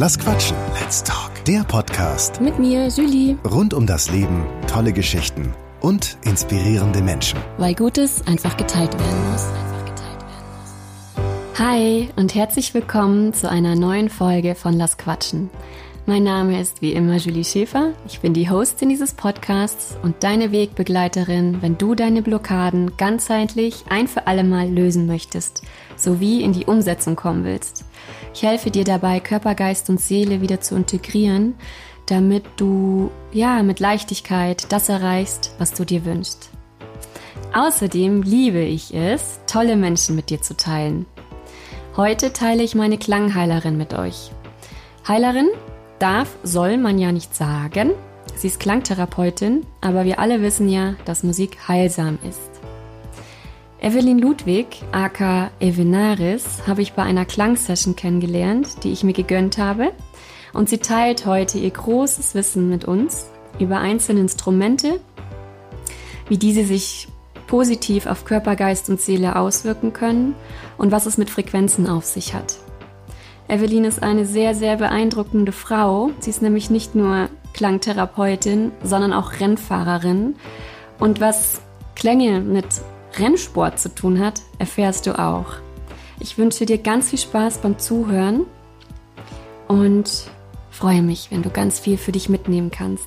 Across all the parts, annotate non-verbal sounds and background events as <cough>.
Lass quatschen. Let's talk. Der Podcast Mit mir, Julie. rund um das Leben, tolle Geschichten und inspirierende Menschen. Weil Gutes einfach geteilt werden muss. Hi und herzlich willkommen zu einer neuen Folge von Lass Quatschen. Mein Name ist wie immer Julie Schäfer. Ich bin die Hostin dieses Podcasts und deine Wegbegleiterin, wenn du deine Blockaden ganzheitlich ein für alle Mal lösen möchtest, sowie in die Umsetzung kommen willst. Ich helfe dir dabei, Körper, Geist und Seele wieder zu integrieren, damit du ja mit Leichtigkeit das erreichst, was du dir wünschst. Außerdem liebe ich es, tolle Menschen mit dir zu teilen. Heute teile ich meine Klangheilerin mit euch. Heilerin darf, soll man ja nicht sagen. Sie ist Klangtherapeutin, aber wir alle wissen ja, dass Musik heilsam ist. Evelyn Ludwig, aka Evenaris, habe ich bei einer Klangsession kennengelernt, die ich mir gegönnt habe. Und sie teilt heute ihr großes Wissen mit uns über einzelne Instrumente, wie diese sich positiv auf Körper, Geist und Seele auswirken können und was es mit Frequenzen auf sich hat. Evelyn ist eine sehr, sehr beeindruckende Frau. Sie ist nämlich nicht nur Klangtherapeutin, sondern auch Rennfahrerin. Und was Klänge mit Rennsport zu tun hat, erfährst du auch. Ich wünsche dir ganz viel Spaß beim Zuhören und freue mich, wenn du ganz viel für dich mitnehmen kannst.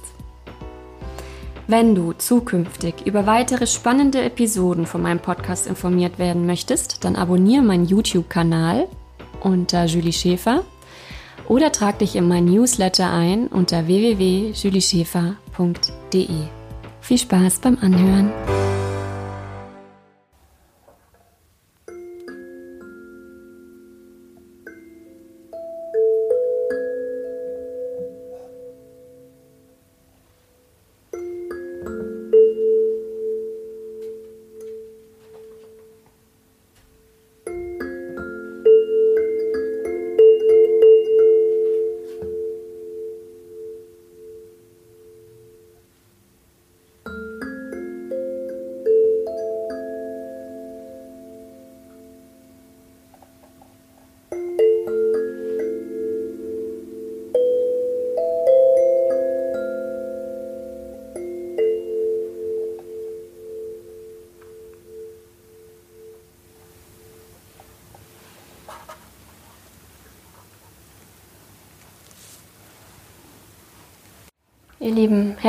Wenn du zukünftig über weitere spannende Episoden von meinem Podcast informiert werden möchtest, dann abonniere meinen YouTube-Kanal unter Julie Schäfer oder trag dich in mein Newsletter ein unter www.julieschäfer.de. Viel Spaß beim Anhören!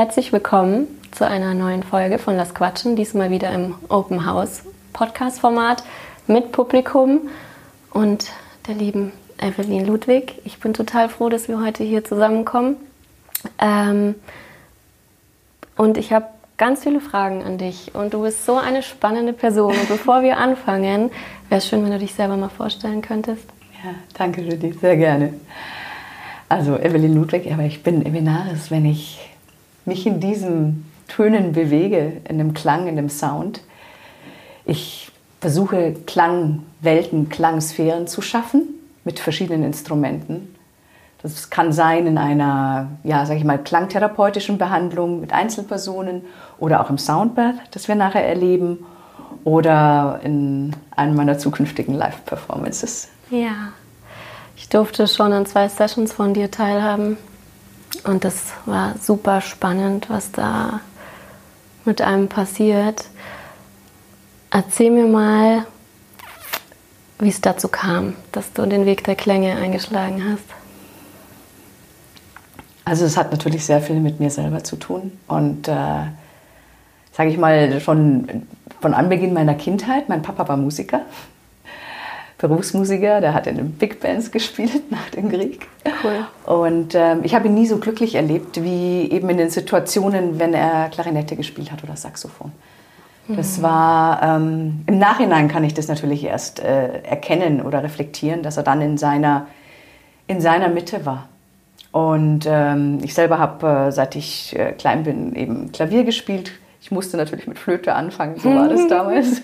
Herzlich willkommen zu einer neuen Folge von Lass Quatschen, diesmal wieder im Open House Podcast Format mit Publikum und der lieben Evelyn Ludwig. Ich bin total froh, dass wir heute hier zusammenkommen. Ähm, und ich habe ganz viele Fragen an dich und du bist so eine spannende Person. Und bevor wir anfangen, wäre es schön, wenn du dich selber mal vorstellen könntest. Ja, danke Judy, sehr gerne. Also Evelyn Ludwig, aber ich bin Evenaris, wenn ich mich in diesen Tönen bewege, in dem Klang, in dem Sound. Ich versuche Klangwelten, Klangsphären zu schaffen mit verschiedenen Instrumenten. Das kann sein in einer, ja, sag ich mal, klangtherapeutischen Behandlung mit Einzelpersonen oder auch im Soundbad, das wir nachher erleben, oder in einem meiner zukünftigen Live-Performances. Ja, ich durfte schon an zwei Sessions von dir teilhaben und das war super spannend, was da mit einem passiert. Erzähl mir mal, wie es dazu kam, dass du den Weg der Klänge eingeschlagen hast. Also es hat natürlich sehr viel mit mir selber zu tun und äh, sage ich mal schon von Anbeginn meiner Kindheit. Mein Papa war Musiker Berufsmusiker, der hat in den Big Bands gespielt <laughs> nach dem Krieg. Cool. Und ähm, ich habe ihn nie so glücklich erlebt wie eben in den Situationen, wenn er Klarinette gespielt hat oder Saxophon. Das mhm. war ähm, im Nachhinein kann ich das natürlich erst äh, erkennen oder reflektieren, dass er dann in seiner in seiner Mitte war. Und ähm, ich selber habe, äh, seit ich äh, klein bin, eben Klavier gespielt. Ich musste natürlich mit Flöte anfangen, so war das <laughs> damals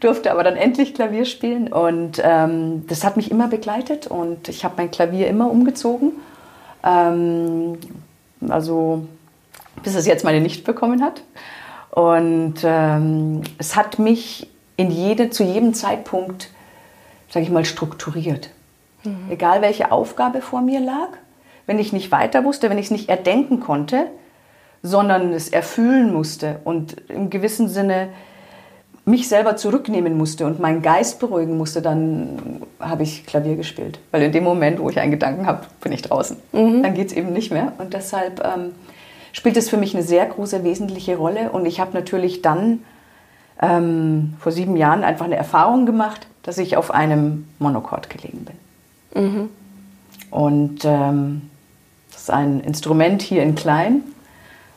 durfte aber dann endlich Klavier spielen und ähm, das hat mich immer begleitet und ich habe mein Klavier immer umgezogen. Ähm, also bis es jetzt meine nicht bekommen hat. Und ähm, es hat mich in jede, zu jedem Zeitpunkt, sage ich mal, strukturiert. Mhm. Egal welche Aufgabe vor mir lag, wenn ich nicht weiter wusste, wenn ich es nicht erdenken konnte, sondern es erfüllen musste und im gewissen Sinne mich selber zurücknehmen musste und meinen Geist beruhigen musste, dann habe ich Klavier gespielt. Weil in dem Moment, wo ich einen Gedanken habe, bin ich draußen. Mhm. Dann geht es eben nicht mehr. Und deshalb ähm, spielt es für mich eine sehr große, wesentliche Rolle. Und ich habe natürlich dann ähm, vor sieben Jahren einfach eine Erfahrung gemacht, dass ich auf einem Monochord gelegen bin. Mhm. Und ähm, das ist ein Instrument hier in klein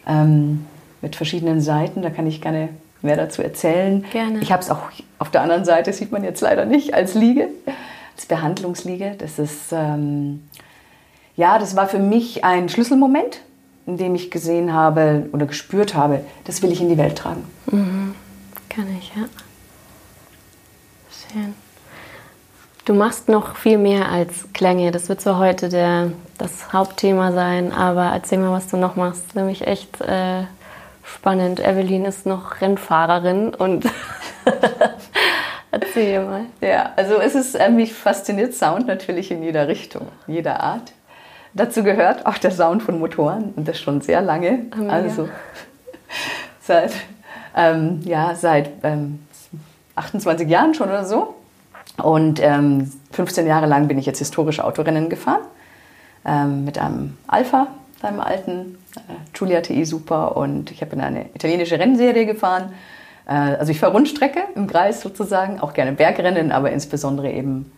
ähm, mit verschiedenen Seiten. Da kann ich gerne mehr dazu erzählen. Gerne. Ich habe es auch auf der anderen Seite, sieht man jetzt leider nicht, als Liege, als Behandlungsliege. Das ist, ähm, ja, das war für mich ein Schlüsselmoment, in dem ich gesehen habe oder gespürt habe, das will ich in die Welt tragen. Mhm. Kann ich, ja. Schön. Du machst noch viel mehr als Klänge. Das wird so heute der, das Hauptthema sein. Aber erzähl mal, was du noch machst. Nämlich echt äh, spannend. Evelyn ist noch Rennfahrerin und <laughs> erzähl mal. Ja, also es ist, äh, mich fasziniert Sound natürlich in jeder Richtung, jeder Art. Dazu gehört auch der Sound von Motoren und das schon sehr lange. Oh, also <laughs> seit, ähm, ja, seit ähm, 28 Jahren schon oder so. Und ähm, 15 Jahre lang bin ich jetzt historische Autorennen gefahren ähm, mit einem Alpha, seinem alten äh, Giulia TI Super und ich habe in eine italienische Rennserie gefahren. Äh, also ich fahre Rundstrecke im Kreis sozusagen, auch gerne Bergrennen, aber insbesondere eben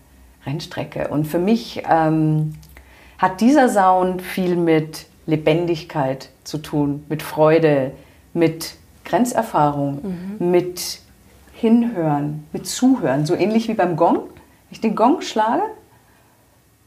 Rennstrecke. Und für mich ähm, hat dieser Sound viel mit Lebendigkeit zu tun, mit Freude, mit Grenzerfahrung, mhm. mit Hinhören, mit Zuhören. So ähnlich wie beim Gong. Wenn ich den Gong schlage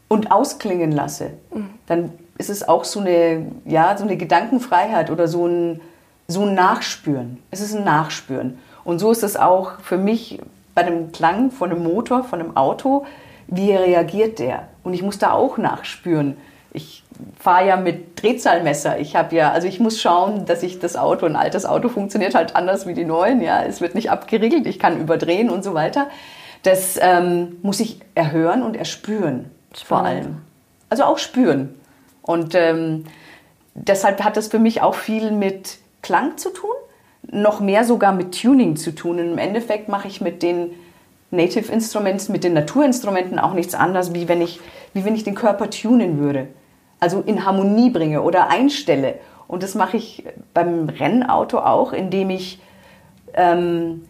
und ausklingen lasse, mhm. dann ist es auch so eine, ja, so eine Gedankenfreiheit oder so ein, so ein Nachspüren. Es ist ein Nachspüren. Und so ist es auch für mich bei dem Klang von einem Motor, von einem Auto. Wie reagiert der? Und ich muss da auch nachspüren. Ich fahre ja mit Drehzahlmesser. Ich habe ja, also ich muss schauen, dass ich das Auto, ein altes Auto funktioniert halt anders wie die neuen. Ja, es wird nicht abgeriegelt. Ich kann überdrehen und so weiter. Das ähm, muss ich erhören und erspüren. Spannend. Vor allem. Also auch spüren. Und ähm, deshalb hat das für mich auch viel mit Klang zu tun, noch mehr sogar mit Tuning zu tun. Und im Endeffekt mache ich mit den Native Instruments, mit den Naturinstrumenten auch nichts anderes, wie wenn ich, wie wenn ich den Körper tunen würde. Also in Harmonie bringe oder einstelle. Und das mache ich beim Rennauto auch, indem ich ähm,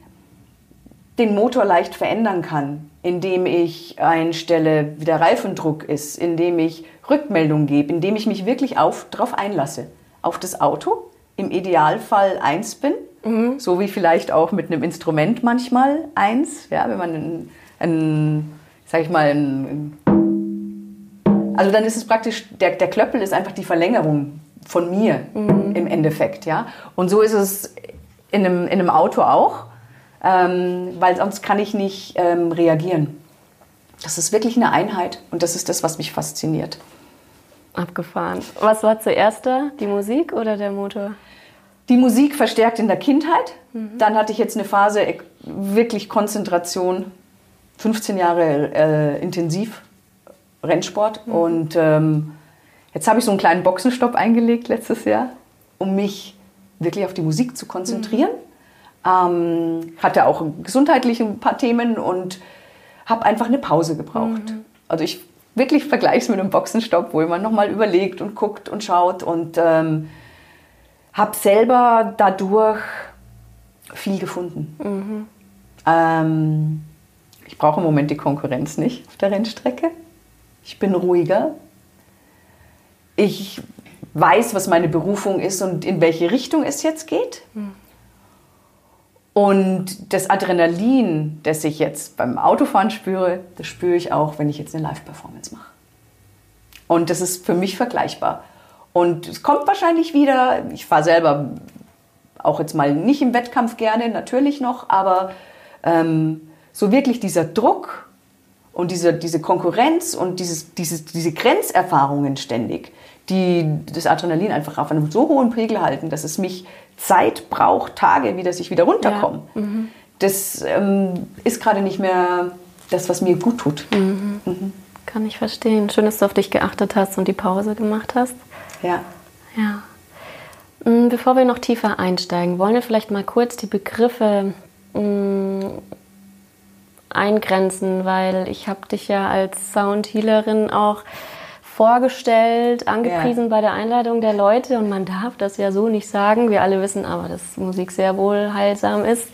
den Motor leicht verändern kann, indem ich einstelle, wie der Reifendruck ist, indem ich Rückmeldung gebe, indem ich mich wirklich darauf einlasse. Auf das Auto, im Idealfall eins bin, mhm. so wie vielleicht auch mit einem Instrument manchmal eins, ja, wenn man ein, ein sag ich mal, ein, also dann ist es praktisch, der, der Klöppel ist einfach die Verlängerung von mir mhm. im Endeffekt, ja. Und so ist es in einem, in einem Auto auch ähm, weil sonst kann ich nicht ähm, reagieren. Das ist wirklich eine Einheit und das ist das, was mich fasziniert. Abgefahren. Was war zuerst da? Die Musik oder der Motor? Die Musik verstärkt in der Kindheit. Mhm. Dann hatte ich jetzt eine Phase wirklich Konzentration, 15 Jahre äh, intensiv Rennsport. Mhm. Und ähm, jetzt habe ich so einen kleinen Boxenstopp eingelegt letztes Jahr, um mich wirklich auf die Musik zu konzentrieren. Mhm ähm, hatte auch gesundheitlich ein paar Themen und habe einfach eine Pause gebraucht. Mhm. Also ich wirklich vergleiche es mit einem Boxenstopp, wo man nochmal überlegt und guckt und schaut und ähm, habe selber dadurch viel gefunden. Mhm. Ähm, ich brauche im Moment die Konkurrenz nicht auf der Rennstrecke. Ich bin ruhiger. Ich weiß, was meine Berufung ist und in welche Richtung es jetzt geht. Mhm. Und das Adrenalin, das ich jetzt beim Autofahren spüre, das spüre ich auch, wenn ich jetzt eine Live-Performance mache. Und das ist für mich vergleichbar. Und es kommt wahrscheinlich wieder, ich fahre selber auch jetzt mal nicht im Wettkampf gerne, natürlich noch, aber ähm, so wirklich dieser Druck und diese, diese Konkurrenz und dieses, dieses, diese Grenzerfahrungen ständig, die das Adrenalin einfach auf einem so hohen Pegel halten, dass es mich Zeit braucht, Tage, wie dass ich wieder runterkomme. Ja. Mhm. Das ähm, ist gerade nicht mehr das, was mir gut tut. Mhm. Mhm. kann ich verstehen. Schön, dass du auf dich geachtet hast und die Pause gemacht hast. Ja. Ja. Mm, Bevor wir noch tiefer einsteigen, wollen wir vielleicht mal kurz die Begriffe mm, eingrenzen, weil ich habe dich ja als Soundhealerin auch vorgestellt, angepriesen Ja. bei der Einladung der Leute und man darf das ja so nicht sagen. Wir alle wissen aber, dass Musik sehr wohl heilsam ist.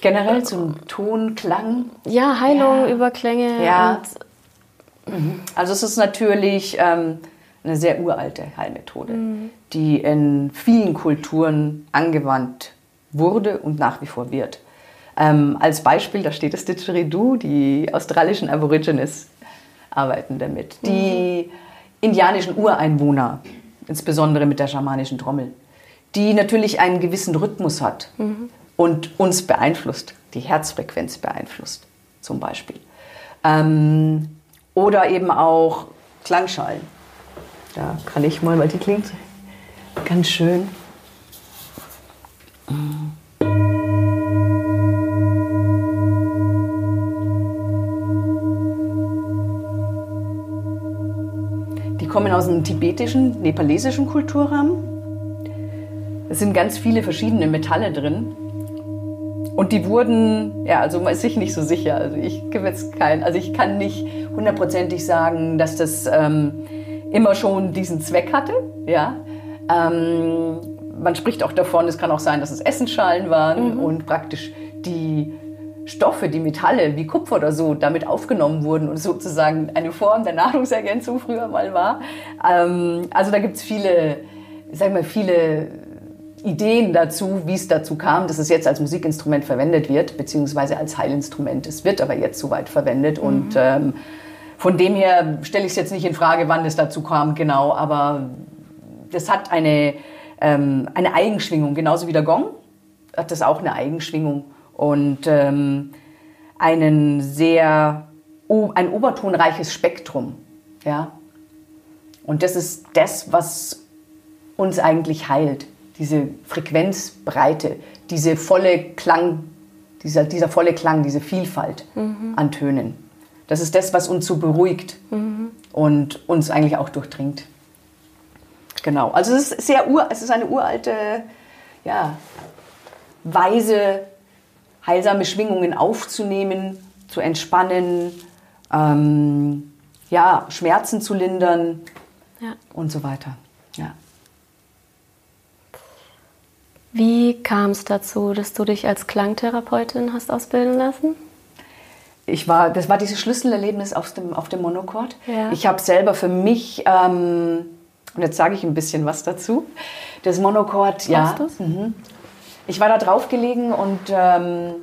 Generell zum Ton, Klang. Ja, Heilung Ja. über Klänge Ja. und Also es ist natürlich ähm, eine sehr uralte Heilmethode, die in vielen Kulturen angewandt wurde und nach wie vor wird. Ähm, als Beispiel, da steht das Didgeridoo, die australischen Aborigines arbeiten damit. Die indianischen Ureinwohner, insbesondere mit der schamanischen Trommel, die natürlich einen gewissen Rhythmus hat und uns beeinflusst, die Herzfrequenz beeinflusst zum Beispiel. Ähm, oder eben auch Klangschalen. Da kann ich mal, weil die klingt ganz schön. Die kommen aus dem tibetischen, nepalesischen Kulturraum. Es sind ganz viele verschiedene Metalle drin. Und die wurden, ja, also man ist sich nicht so sicher. Also ich gebe jetzt kein, also ich kann nicht hundertprozentig sagen, dass das ähm, immer schon diesen Zweck hatte. Ja. Ähm, man spricht auch davon, es kann auch sein, dass es Essensschalen waren und praktisch die Stoffe, die Metalle wie Kupfer oder so damit aufgenommen wurden und sozusagen eine Form der Nahrungsergänzung früher mal war. Ähm, also da gibt es viele, ich sag mal, viele Ideen dazu, wie es dazu kam, dass es jetzt als Musikinstrument verwendet wird, beziehungsweise als Heilinstrument. Es wird aber jetzt soweit verwendet und ähm, von dem her stelle ich es jetzt nicht in Frage, wann es dazu kam, genau, aber das hat eine, ähm, eine Eigenschwingung, genauso wie der Gong hat das auch eine Eigenschwingung und ähm, einen sehr, ein obertonreiches Spektrum, ja. Und das ist das, was uns eigentlich heilt, diese Frequenzbreite, diese volle Klang, dieser, dieser volle Klang, diese Vielfalt an Tönen. Das ist das, was uns so beruhigt und uns eigentlich auch durchdringt. Genau, also es ist sehr ur, es ist eine uralte, ja, Weise, heilsame Schwingungen aufzunehmen, zu entspannen, ähm, ja, Schmerzen zu lindern ja. und so weiter. Ja. Wie kam es dazu, dass du dich als Klangtherapeutin hast ausbilden lassen? Ich war, das war dieses Schlüsselerlebnis auf dem, auf dem Monochord. Ja. Ich habe selber für mich, ähm, und jetzt sage ich ein bisschen was dazu, das Monochord, ja. Mhm. Ich war da drauf gelegen und ähm,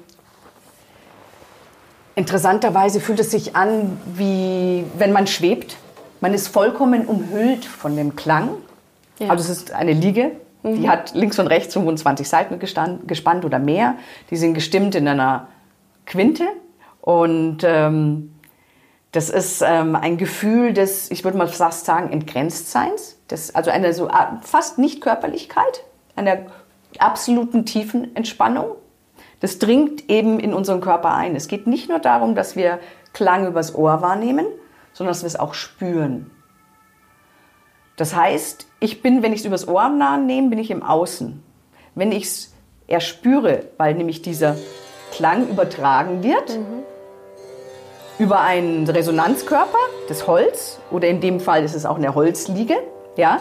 interessanterweise fühlt es sich an, wie wenn man schwebt. Man ist vollkommen umhüllt von dem Klang. Ja. Also es ist eine Liege, die hat links und rechts 25 Seiten gestan- gespannt oder mehr. Die sind gestimmt in einer Quinte und ähm, das ist ähm, ein Gefühl des, ich würde mal fast sagen, Entgrenztseins. Das, also eine so Art- fast Nicht-Körperlichkeit, einer absoluten tiefen Entspannung. Das dringt eben in unseren Körper ein. Es geht nicht nur darum, dass wir Klang übers Ohr wahrnehmen, sondern dass wir es auch spüren. Das heißt, ich bin, wenn ich es übers Ohr nehme, bin ich im Außen. Wenn ich es erspüre, weil nämlich dieser Klang übertragen wird, über einen Resonanzkörper, das Holz, oder in dem Fall ist es auch eine Holzliege, ja,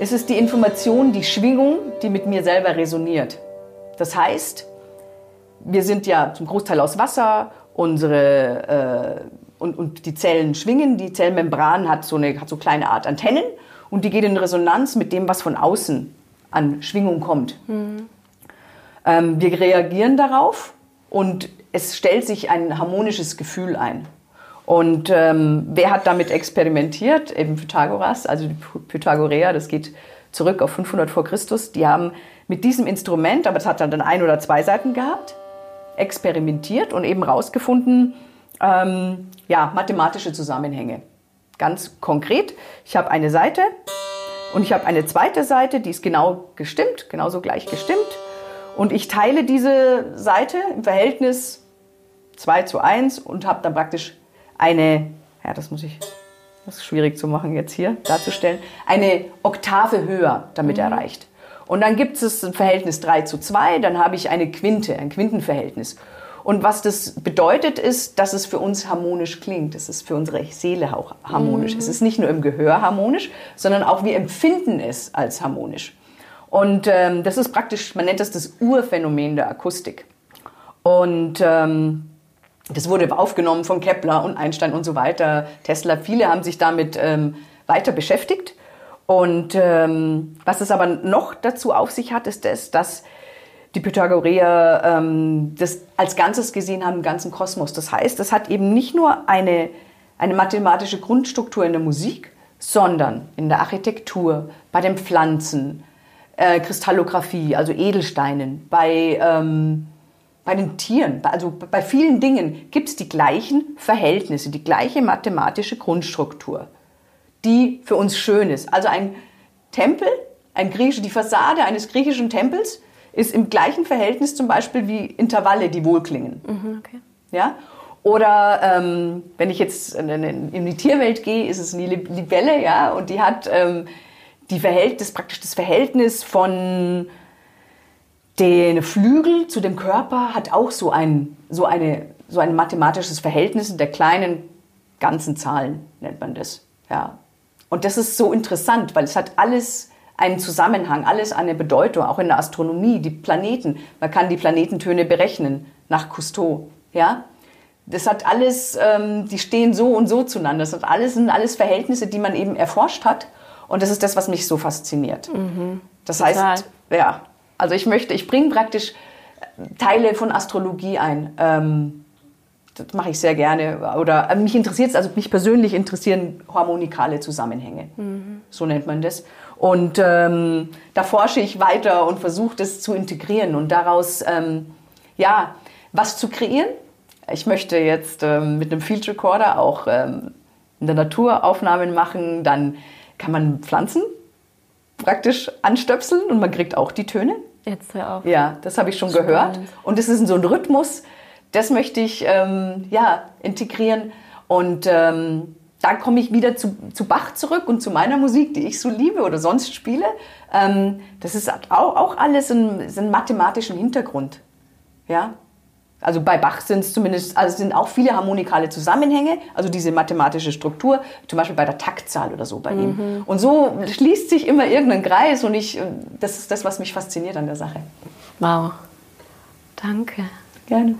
es ist die Information, die Schwingung, die mit mir selber resoniert. Das heißt, wir sind ja zum Großteil aus Wasser, unsere äh, und, und die Zellen schwingen, die Zellmembran hat so eine hat so kleine Art Antennen und die geht in Resonanz mit dem, was von außen an Schwingung kommt. Ähm, wir reagieren darauf und es stellt sich ein harmonisches Gefühl ein. Und ähm, wer hat damit experimentiert? Eben Pythagoras, also die Py- Pythagoreer, das geht zurück auf 500 vor Christus. Die haben mit diesem Instrument, aber es hat dann ein oder zwei Seiten gehabt, experimentiert und eben rausgefunden, ähm, ja, mathematische Zusammenhänge. Ganz konkret, ich habe eine Seite und ich habe eine zweite Seite, die ist genau gestimmt, genauso gleich gestimmt. Und ich teile diese Seite im Verhältnis 2 zu 1 und habe dann praktisch eine, ja, das muss ich, das ist schwierig zu machen jetzt hier darzustellen, eine Oktave höher damit mhm. erreicht. Und dann gibt es ein Verhältnis 3 zu 2, dann habe ich eine Quinte, ein Quintenverhältnis. Und was das bedeutet, ist, dass es für uns harmonisch klingt. Es ist für unsere Seele auch harmonisch. Mhm. Es ist nicht nur im Gehör harmonisch, sondern auch wir empfinden es als harmonisch. Und ähm, das ist praktisch, man nennt das das Urphänomen der Akustik. Und ähm, das wurde aufgenommen von Kepler und Einstein und so weiter, Tesla. Viele haben sich damit ähm, weiter beschäftigt. Und ähm, was es aber noch dazu auf sich hat, ist das, dass die Pythagoreer ähm, das als Ganzes gesehen haben, im ganzen Kosmos. Das heißt, es hat eben nicht nur eine, eine mathematische Grundstruktur in der Musik, sondern in der Architektur, bei den Pflanzen, äh, Kristallographie, also Edelsteinen, bei ähm, bei den Tieren, also bei vielen Dingen gibt es die gleichen Verhältnisse, die gleiche mathematische Grundstruktur, die für uns schön ist. Also ein Tempel, ein Griechisch, die Fassade eines griechischen Tempels ist im gleichen Verhältnis zum Beispiel wie Intervalle, die wohlklingen. Mhm, okay. Ja? Oder ähm, wenn ich jetzt in, die Tierwelt gehe, ist es eine Libelle, ja, und die hat ähm, die Verhältnis, praktisch das Verhältnis von den Flügel zu dem Körper hat auch so ein, so eine, so ein mathematisches Verhältnis der kleinen ganzen Zahlen, nennt man das. Ja. Und das ist so interessant, weil es hat alles einen Zusammenhang, alles eine Bedeutung, auch in der Astronomie, die Planeten. Man kann die Planetentöne berechnen nach Cousteau. Ja? Das hat alles, ähm, die stehen so und so zueinander. Das hat alles, sind alles Verhältnisse, die man eben erforscht hat. Und das ist das, was mich so fasziniert. Mhm. Das Total. heißt, ja, also ich möchte, ich bringe praktisch Teile von Astrologie ein. Ähm, das mache ich sehr gerne. Oder äh, mich interessiert es, also mich persönlich interessieren harmonikale Zusammenhänge. Mhm. So nennt man das. Und ähm, da forsche ich weiter und versuche das zu integrieren und daraus ähm, ja was zu kreieren. Ich möchte jetzt ähm, mit einem Field Recorder auch ähm, in der Natur Aufnahmen machen. Dann kann man Pflanzen praktisch anstöpseln und man kriegt auch die Töne. Jetzt hör auf. Ja, das habe ich schon Spannend. gehört. Und das ist so ein Rhythmus, das möchte ich ähm, ja, integrieren. Und ähm, da komme ich wieder zu, zu Bach zurück und zu meiner Musik, die ich so liebe oder sonst spiele. Ähm, das ist auch, auch alles ein, ein mathematischen Hintergrund. Ja, also bei Bach sind es zumindest, also sind auch viele harmonikale Zusammenhänge, also diese mathematische Struktur, zum Beispiel bei der Taktzahl oder so bei mhm. ihm. Und so schließt sich immer irgendein Kreis und ich, das ist das, was mich fasziniert an der Sache. Wow. Danke. Gerne.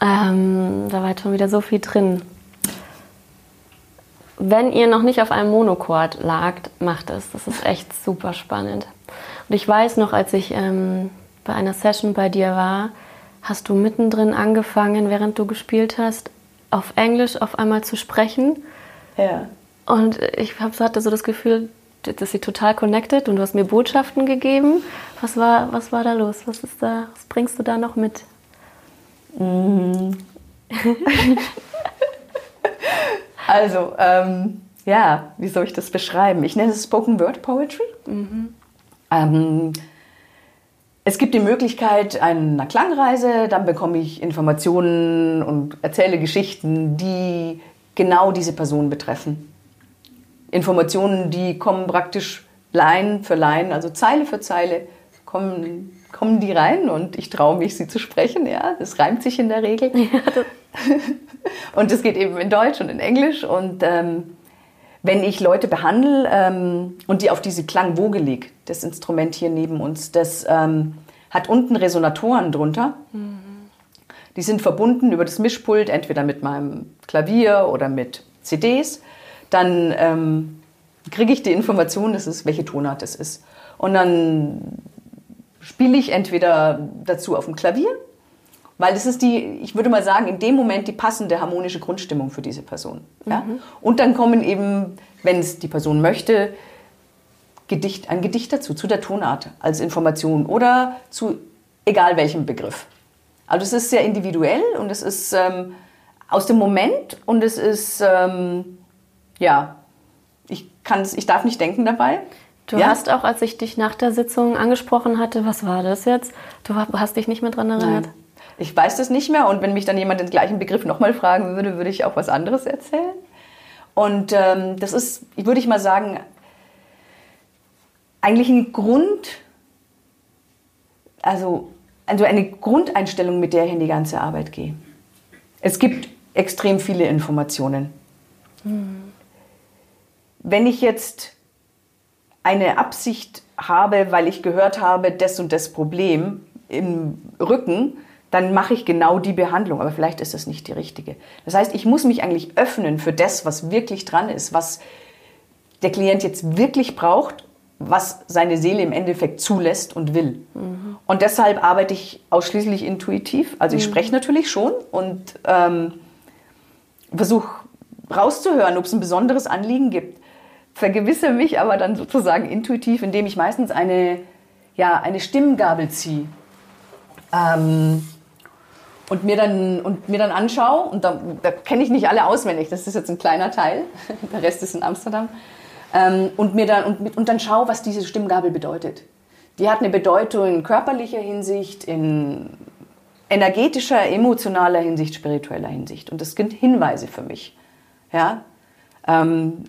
Ähm, da war jetzt schon wieder so viel drin. Wenn ihr noch nicht auf einem Monochord lagt, macht es. Das ist echt super spannend. Und ich weiß noch, als ich ähm, bei einer Session bei dir war, hast du mittendrin angefangen, während du gespielt hast, auf Englisch auf einmal zu sprechen. Ja. Und ich hatte so das Gefühl, dass sie total connected und du hast mir Botschaften gegeben. Was war, was war da los? Was, ist da, was bringst du da noch mit? Mm. <laughs> also, ähm, ja, wie soll ich das beschreiben? Ich nenne es Spoken Word Poetry. Mhm. Ähm, es gibt die Möglichkeit einer Klangreise, dann bekomme ich Informationen und erzähle Geschichten, die genau diese Person betreffen. Informationen, die kommen praktisch Line für Line, also Zeile für Zeile, kommen, kommen die rein und ich traue mich, sie zu sprechen. Ja, das reimt sich in der Regel. Ja, <laughs> und das geht eben in Deutsch und in Englisch. Und ähm, wenn ich Leute behandle ähm, und die auf diese Klangwoge lege, das Instrument hier neben uns, das ähm, hat unten Resonatoren drunter. Mhm. Die sind verbunden über das Mischpult, entweder mit meinem Klavier oder mit CDs. Dann ähm, kriege ich die Information, das ist, welche Tonart es ist. Und dann spiele ich entweder dazu auf dem Klavier weil das ist die, ich würde mal sagen, in dem Moment die passende harmonische Grundstimmung für diese Person. Ja? Mhm. Und dann kommen eben, wenn es die Person möchte, Gedicht, ein Gedicht dazu, zu der Tonart als Information oder zu egal welchem Begriff. Also es ist sehr individuell und es ist ähm, aus dem Moment und es ist, ähm, ja, ich, kann's, ich darf nicht denken dabei. Du ja? hast auch, als ich dich nach der Sitzung angesprochen hatte, was war das jetzt? Du hast dich nicht mehr dran erinnert? Nein. Ich weiß das nicht mehr und wenn mich dann jemand den gleichen Begriff nochmal fragen würde, würde ich auch was anderes erzählen. Und ähm, das ist, würde ich mal sagen, eigentlich ein Grund, also, also eine Grundeinstellung, mit der ich in die ganze Arbeit gehe. Es gibt extrem viele Informationen. Mhm. Wenn ich jetzt eine Absicht habe, weil ich gehört habe, das und das Problem im Rücken, dann mache ich genau die Behandlung, aber vielleicht ist das nicht die richtige. Das heißt, ich muss mich eigentlich öffnen für das, was wirklich dran ist, was der Klient jetzt wirklich braucht, was seine Seele im Endeffekt zulässt und will. Mhm. Und deshalb arbeite ich ausschließlich intuitiv. Also ich mhm. spreche natürlich schon und ähm, versuche rauszuhören, ob es ein besonderes Anliegen gibt vergewisse mich aber dann sozusagen intuitiv, indem ich meistens eine, ja, eine Stimmgabel ziehe. Ähm, und mir dann, und mir dann anschaue, und da, da kenne ich nicht alle auswendig, das ist jetzt ein kleiner Teil, <laughs> der Rest ist in Amsterdam, ähm, und, mir dann, und, und dann schaue, was diese Stimmgabel bedeutet. Die hat eine Bedeutung in körperlicher Hinsicht, in energetischer, emotionaler Hinsicht, spiritueller Hinsicht. Und das sind Hinweise für mich. Ja? Ähm,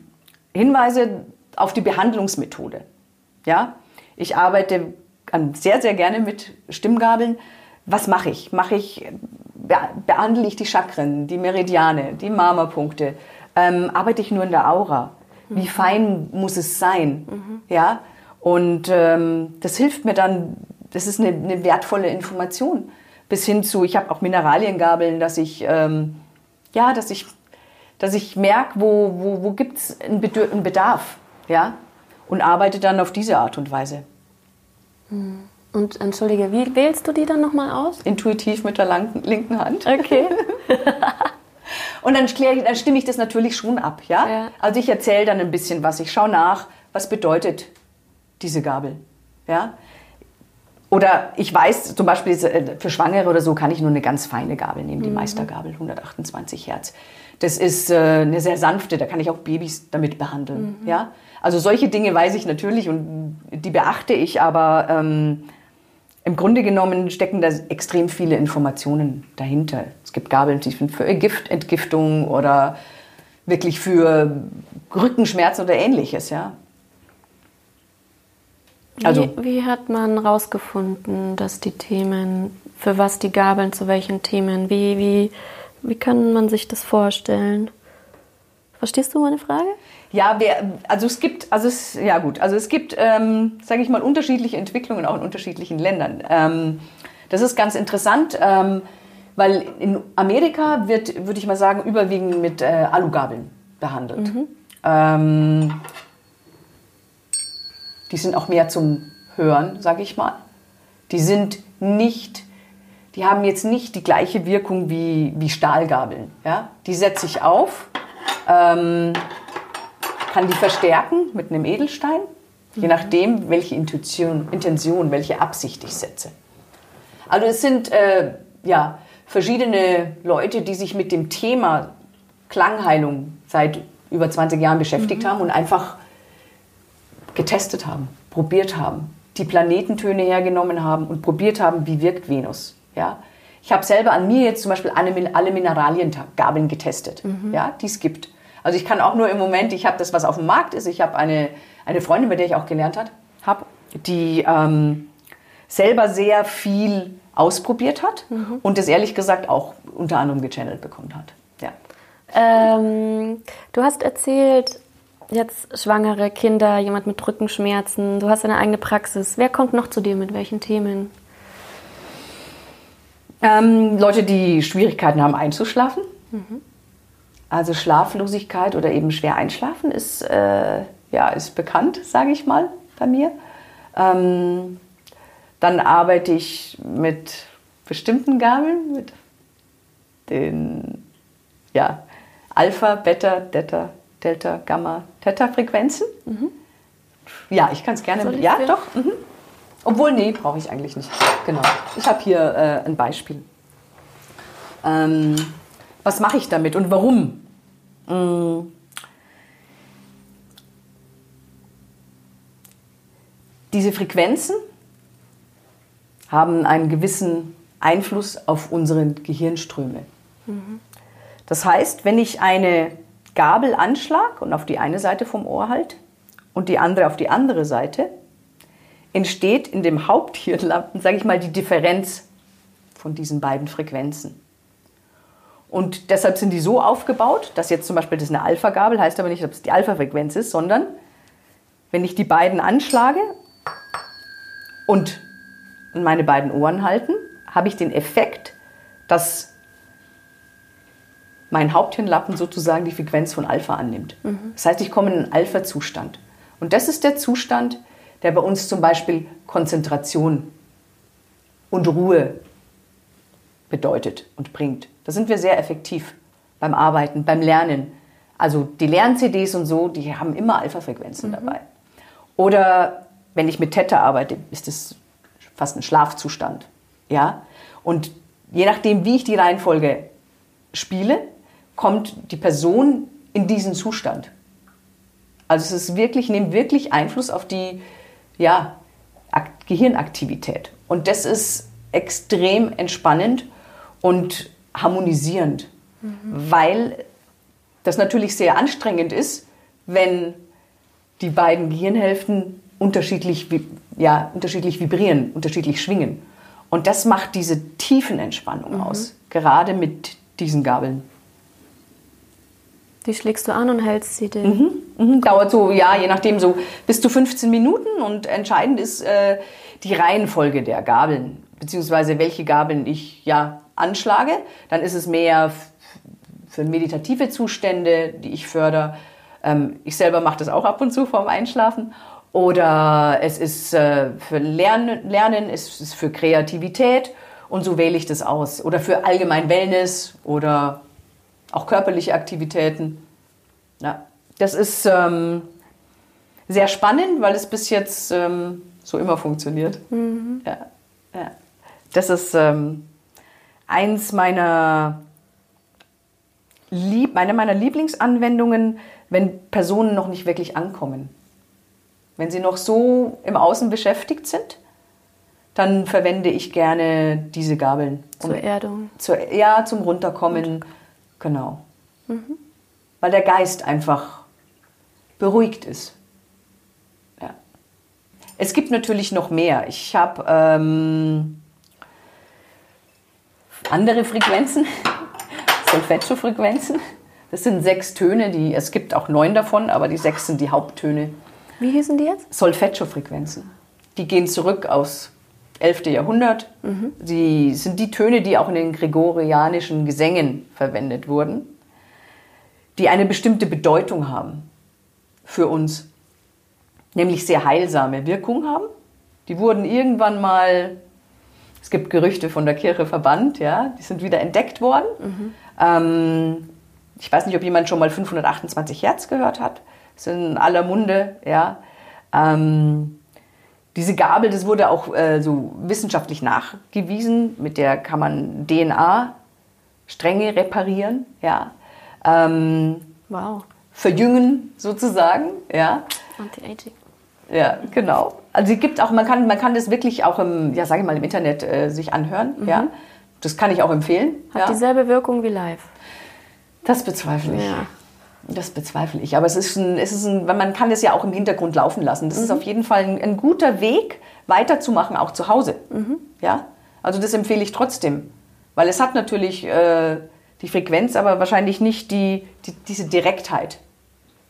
Hinweise auf die Behandlungsmethode. Ja, ich arbeite sehr, sehr gerne mit Stimmgabeln. Was mache ich? Mache ich, behandle ich die Chakren, die Meridiane, die Marmerpunkte? Ähm, arbeite ich nur in der Aura? Wie mhm. fein muss es sein? Mhm. Ja, und ähm, das hilft mir dann, das ist eine, eine, wertvolle Information. Bis hin zu, ich habe auch Mineraliengabeln, dass ich, ähm, ja, dass ich dass ich merke, wo, wo, wo gibt es einen Bedarf. Ja? Und arbeite dann auf diese Art und Weise. Hm. Und entschuldige, wie wählst du die dann nochmal aus? Intuitiv mit der linken Hand. Okay. <laughs> und dann, ich, dann, stimme ich das natürlich schon ab. Ja? ja. Also ich erzähle dann ein bisschen was. Ich schaue nach, was bedeutet diese Gabel. Ja? Oder ich weiß zum Beispiel äh, für Schwangere oder so kann ich nur eine ganz feine Gabel nehmen, die mhm. Meistergabel, 128 Hertz. Das ist äh, eine sehr sanfte, da kann ich auch Babys damit behandeln. Mhm. Ja? Also solche Dinge weiß ich natürlich und die beachte ich, aber ähm, im Grunde genommen stecken da extrem viele Informationen dahinter. Es gibt Gabeln, die sind für Giftentgiftung oder wirklich für Rückenschmerzen oder ähnliches. Ja? Also, wie, wie hat man herausgefunden, dass die Themen, für was die Gabeln zu welchen Themen, wie, wie wie kann man sich das vorstellen? Verstehst du meine Frage? Ja, wer, also es gibt, also es, ja gut, also es gibt, ähm, sage ich mal, unterschiedliche Entwicklungen auch in unterschiedlichen Ländern. Ähm, das ist ganz interessant, ähm, weil in Amerika wird, würde ich mal sagen, überwiegend mit äh, Alugabeln behandelt. Mhm. Ähm, die sind auch mehr zum Hören, sage ich mal. Die sind nicht die haben jetzt nicht die gleiche Wirkung wie, wie Stahlgabeln. Ja? Die setze ich auf, ähm, kann die verstärken mit einem Edelstein, mhm. je nachdem, welche Intuition, Intention, welche Absicht ich setze. Also es sind äh, ja, verschiedene Leute, die sich mit dem Thema Klangheilung seit über 20 Jahren beschäftigt mhm. haben und einfach getestet haben, probiert haben, die Planetentöne hergenommen haben und probiert haben, wie wirkt Venus. Ja? Ich habe selber an mir jetzt zum Beispiel alle, alle Mineraliengabeln getestet, mhm. ja, die es gibt. Also ich kann auch nur im Moment, ich habe das, was auf dem Markt ist. Ich habe eine, eine Freundin, bei der ich auch gelernt habe, die ähm, selber sehr viel ausprobiert hat mhm. und das ehrlich gesagt auch unter anderem gechannelt bekommen hat. Ja. Ähm, du hast erzählt, jetzt schwangere Kinder, jemand mit Rückenschmerzen, du hast eine eigene Praxis. Wer kommt noch zu dir mit welchen Themen? Ähm, Leute, die Schwierigkeiten haben einzuschlafen. Mhm. Also Schlaflosigkeit oder eben schwer einschlafen ist, äh, ja, ist bekannt, sage ich mal, bei mir. Ähm, dann arbeite ich mit bestimmten Gabeln, mit den ja, Alpha, Beta, Delta, Delta, Gamma, Theta-Frequenzen. Mhm. Ja, ich kann es gerne. Mit, ja, doch. Mhm. Obwohl, nee, brauche ich eigentlich nicht. Genau. Ich habe hier äh, ein Beispiel. Ähm, was mache ich damit und warum? Hm. Diese Frequenzen haben einen gewissen Einfluss auf unsere Gehirnströme. Das heißt, wenn ich eine Gabel anschlag und auf die eine Seite vom Ohr halt und die andere auf die andere Seite, entsteht in dem Haupthirnlappen, sage ich mal, die Differenz von diesen beiden Frequenzen. Und deshalb sind die so aufgebaut, dass jetzt zum Beispiel das eine Alpha-Gabel heißt aber nicht, ob es die Alpha-Frequenz ist, sondern wenn ich die beiden anschlage und meine beiden Ohren halten, habe ich den Effekt, dass mein Haupthirnlappen sozusagen die Frequenz von Alpha annimmt. Das heißt, ich komme in einen Alpha-Zustand. Und das ist der Zustand, der bei uns zum Beispiel Konzentration und Ruhe bedeutet und bringt. Da sind wir sehr effektiv beim Arbeiten, beim Lernen. Also die Lern-CDs und so, die haben immer Alpha-Frequenzen dabei. Oder wenn ich mit Theta arbeite, ist es fast ein Schlafzustand. Ja? Und je nachdem, wie ich die Reihenfolge spiele, kommt die Person in diesen Zustand. Also es ist wirklich, nimmt wirklich Einfluss auf die ja, Ak Gehirnaktivität. Und das ist extrem entspannend und harmonisierend, weil das natürlich sehr anstrengend ist, wenn die beiden Gehirnhälften unterschiedlich, ja, unterschiedlich vibrieren, unterschiedlich schwingen. Und das macht diese Tiefenentspannung aus, gerade mit diesen Gabeln. Die schlägst du an und hältst sie den. Mhm, dauert so, ja, je nachdem so bis zu 15 Minuten und entscheidend ist äh, die Reihenfolge der Gabeln, beziehungsweise welche Gabeln ich ja anschlage. Dann ist es mehr für meditative Zustände, die ich fördere. Ähm, ich selber mache das auch ab und zu vorm Einschlafen. Oder es ist äh, für Lernen, Lernen, es ist für Kreativität und so wähle ich das aus. Oder für allgemein Wellness oder auch körperliche Aktivitäten. Ja, das ist ähm, sehr spannend, weil es bis jetzt ähm, so immer funktioniert. Ja, ja. Das ist ähm, eins meiner, Lieb meine meiner Lieblingsanwendungen, wenn Personen noch nicht wirklich ankommen. Wenn sie noch so im Außen beschäftigt sind, dann verwende ich gerne diese Gabeln. um Zur Erdung. zur, ja, zum Runterkommen. Genau. Weil der Geist einfach beruhigt ist. Ja. Es gibt natürlich noch mehr. Ich habe ähm, andere Frequenzen, <laughs> Solfeggio-Frequenzen. Das sind sechs Töne, die, es gibt auch neun davon, aber die sechs sind die Haupttöne. Wie hießen die jetzt? Solfeggio-Frequenzen. Die gehen zurück aus 11. Jahrhundert. Die sind die Töne, die auch in den gregorianischen Gesängen verwendet wurden, die eine bestimmte Bedeutung haben für uns, nämlich sehr heilsame Wirkung haben. Die wurden irgendwann mal, es gibt Gerüchte von der Kirche verbannt, ja, die sind wieder entdeckt worden. Ähm, ich weiß nicht, ob jemand schon mal 528 Hertz gehört hat. Das sind in aller Munde, ja. Ähm, diese Gabel, das wurde auch äh, so wissenschaftlich nachgewiesen. Mit der kann man DNA-Stränge reparieren, ja. Ähm, Wow. verjüngen sozusagen, ja. Anti-Aging. Ja, genau. Also sie gibt auch, man kann, man kann das wirklich auch im, ja, sage ich mal, im Internet äh, sich anhören, ja. Das kann ich auch empfehlen. Hat ja. dieselbe Wirkung wie live. Das bezweifle ich. Ja. Das bezweifle ich. Aber es ist ein, es ist ein, man kann das ja auch im Hintergrund laufen lassen. Das ist auf jeden Fall ein, ein guter Weg, weiterzumachen, auch zu Hause. Ja? Also das empfehle ich trotzdem. Weil es hat natürlich äh, die Frequenz, aber wahrscheinlich nicht die, die, diese Direktheit.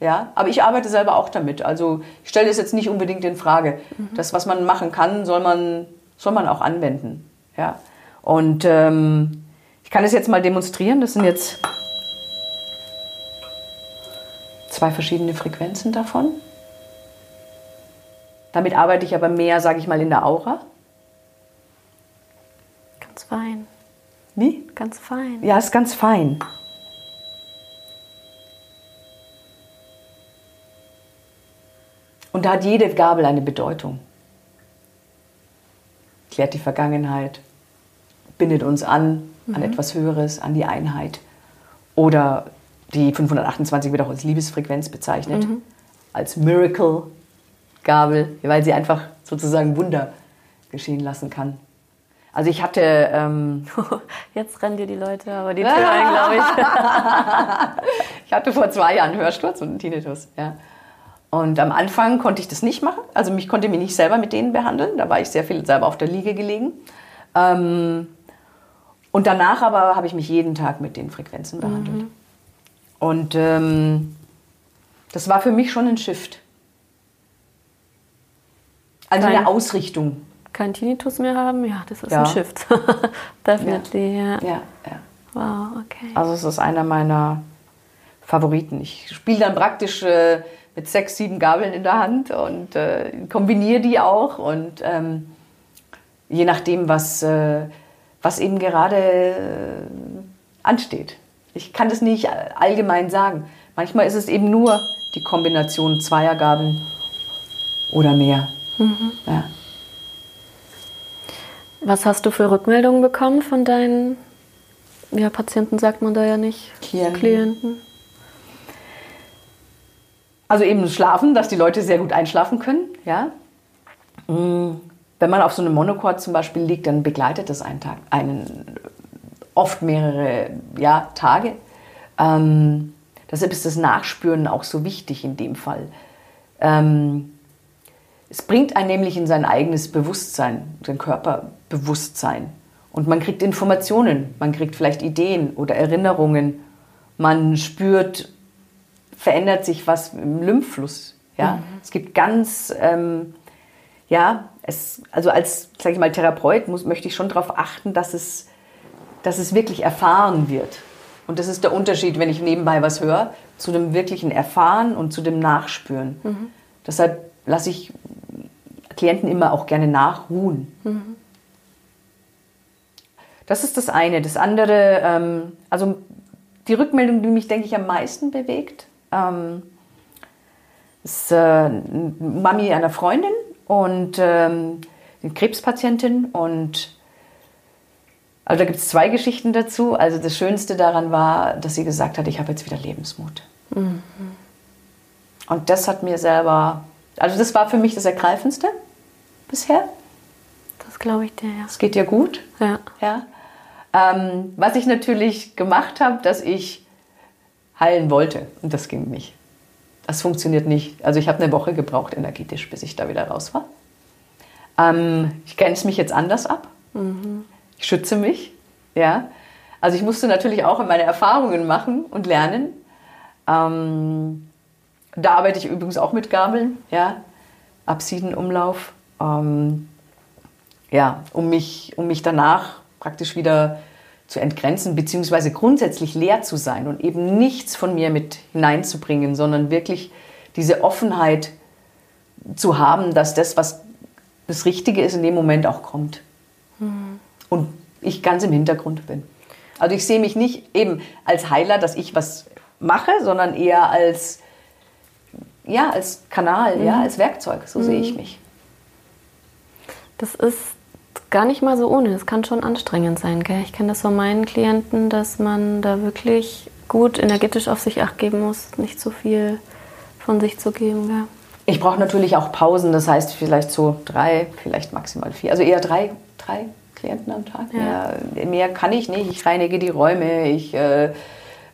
Ja? Aber ich arbeite selber auch damit. Also ich stelle das jetzt nicht unbedingt in Frage. Das, was man machen kann, soll man, soll man auch anwenden. Ja? Und ähm, ich kann es jetzt mal demonstrieren. Das sind jetzt zwei verschiedene Frequenzen davon. Damit arbeite ich aber mehr, sage ich mal, in der Aura. Ganz fein. Wie? Ganz fein. Ja, ist ganz fein. Und da hat jede Gabel eine Bedeutung. Klärt die Vergangenheit, bindet uns an, an etwas Höheres, an die Einheit. Oder die 528 wird auch als Liebesfrequenz bezeichnet, als Miracle-Gabel, weil sie einfach sozusagen Wunder geschehen lassen kann. Also ich hatte... Ähm, <laughs> Jetzt rennen dir die Leute aber die <laughs> Tür ein, glaube ich. <laughs> ich hatte vor zwei Jahren Hörsturz und einen Tinnitus, ja. Und am Anfang konnte ich das nicht machen. Also mich konnte mich nicht selber mit denen behandeln. Da war ich sehr viel selber auf der Liege gelegen. Ähm, und danach aber habe ich mich jeden Tag mit den Frequenzen behandelt. Mhm. Und ähm, das war für mich schon ein Shift. Also kein, eine Ausrichtung. Kein Tinnitus mehr haben, ja, das ist ja. ein Shift. <laughs> Definitely, ja. ja. Ja, Wow, okay. Also es ist einer meiner Favoriten. Ich spiele dann praktisch äh, mit sechs, sieben Gabeln in der Hand und äh, kombiniere die auch. Und ähm, je nachdem, was, äh, was eben gerade äh, ansteht. Ich kann das nicht allgemein sagen. Manchmal ist es eben nur die Kombination zweier Gabeln oder mehr. Mhm. Ja. Was hast du für Rückmeldungen bekommen von deinen ja, Patienten, sagt man da ja nicht, Klienten. Klienten? Also eben schlafen, dass die Leute sehr gut einschlafen können. Ja. Mm, wenn man auf so einem Monochord zum Beispiel liegt, dann begleitet das einen Tag, einen oft mehrere ja, Tage. Ähm, deshalb ist das Nachspüren auch so wichtig in dem Fall. Ähm, es bringt einen nämlich in sein eigenes Bewusstsein, sein Körperbewusstsein. Und man kriegt Informationen, man kriegt vielleicht Ideen oder Erinnerungen. Man spürt, verändert sich was im Lymphfluss. Ja? Mhm. Es gibt ganz, ähm, ja, es, also als, sage ich mal, Therapeut muss, möchte ich schon darauf achten, dass es, dass es wirklich erfahren wird. Und das ist der Unterschied, wenn ich nebenbei was höre, zu dem wirklichen Erfahren und zu dem Nachspüren. Mhm. Deshalb lasse ich Klienten immer auch gerne nachruhen. Mhm. Das ist das eine. Das andere, ähm, also die Rückmeldung, die mich, denke ich, am meisten bewegt, ähm, ist äh, Mami einer Freundin und ähm, eine Krebspatientin. Und also da gibt es zwei Geschichten dazu. Also das Schönste daran war, dass sie gesagt hat, ich habe jetzt wieder Lebensmut. Mhm. Und das hat mir selber, also das war für mich das Ergreifendste bisher. Das glaube ich dir, ja. Es geht dir gut. Ja. ja. Ähm, was ich natürlich gemacht habe, dass ich heilen wollte. Und das ging nicht. Das funktioniert nicht. Also ich habe eine Woche gebraucht energetisch, bis ich da wieder raus war. Ähm, ich grenze mich jetzt anders ab. Mhm. Ich schütze mich. Ja. Also ich musste natürlich auch meine Erfahrungen machen und lernen. Ähm, da arbeite ich übrigens auch mit Gabeln. Ja. Absidenumlauf ähm, ja, um, mich, um mich danach praktisch wieder zu entgrenzen, beziehungsweise grundsätzlich leer zu sein und eben nichts von mir mit hineinzubringen, sondern wirklich diese Offenheit zu haben, dass das, was das Richtige ist, in dem Moment auch kommt. Mhm. Und ich ganz im Hintergrund bin. Also ich sehe mich nicht eben als Heiler, dass ich was mache, sondern eher als, ja, als Kanal, mhm. ja, als Werkzeug. So mhm. sehe ich mich. Das ist gar nicht mal so ohne. Es kann schon anstrengend sein. Gell? Ich kenne das von meinen Klienten, dass man da wirklich gut energetisch auf sich acht geben muss, nicht zu viel von sich zu geben. Gell? Ich brauche natürlich auch Pausen, das heißt vielleicht so drei, vielleicht maximal vier, also eher drei, drei Klienten am Tag. Ja. Mehr, mehr, kann ich nicht. Ich reinige die Räume, ich äh,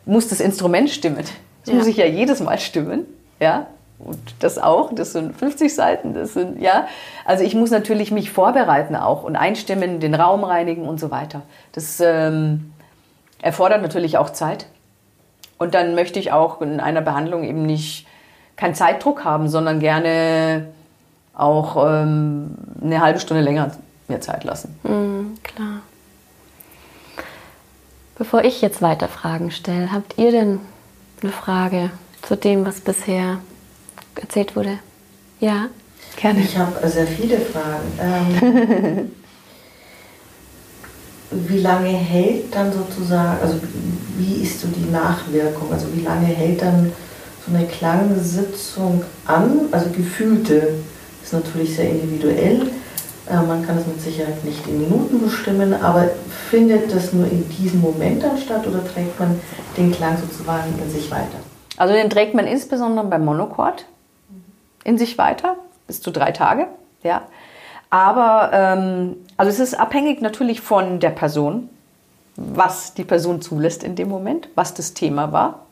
muss das Instrument stimmen. Das ja. muss ich ja jedes Mal stimmen. Ja? Und das auch, das sind 50 Seiten, das sind, ja. Also ich muss natürlich mich vorbereiten auch und einstimmen, den Raum reinigen und so weiter. Das ähm, erfordert natürlich auch Zeit. Und dann möchte ich auch in einer Behandlung eben nicht keinen Zeitdruck haben, sondern gerne auch ähm, eine halbe Stunde länger mir Zeit lassen. Mhm, klar. Bevor ich jetzt weiter Fragen stelle, habt ihr denn eine Frage zu dem, was bisher erzählt wurde. Ja, gerne. Ich habe sehr viele Fragen. Ähm, <laughs> wie lange hält dann sozusagen, also wie ist so die Nachwirkung? Also wie lange hält dann so eine Klangsitzung an? Also gefühlte ist natürlich sehr individuell. Äh, man kann es mit Sicherheit nicht in Minuten bestimmen, aber findet das nur in diesem Moment dann statt oder trägt man den Klang sozusagen in sich weiter? Also den trägt man insbesondere beim Monochord in sich weiter, bis zu drei Tage. Ja. Aber ähm, also es ist abhängig natürlich von der Person, was die Person zulässt in dem Moment, was das Thema war,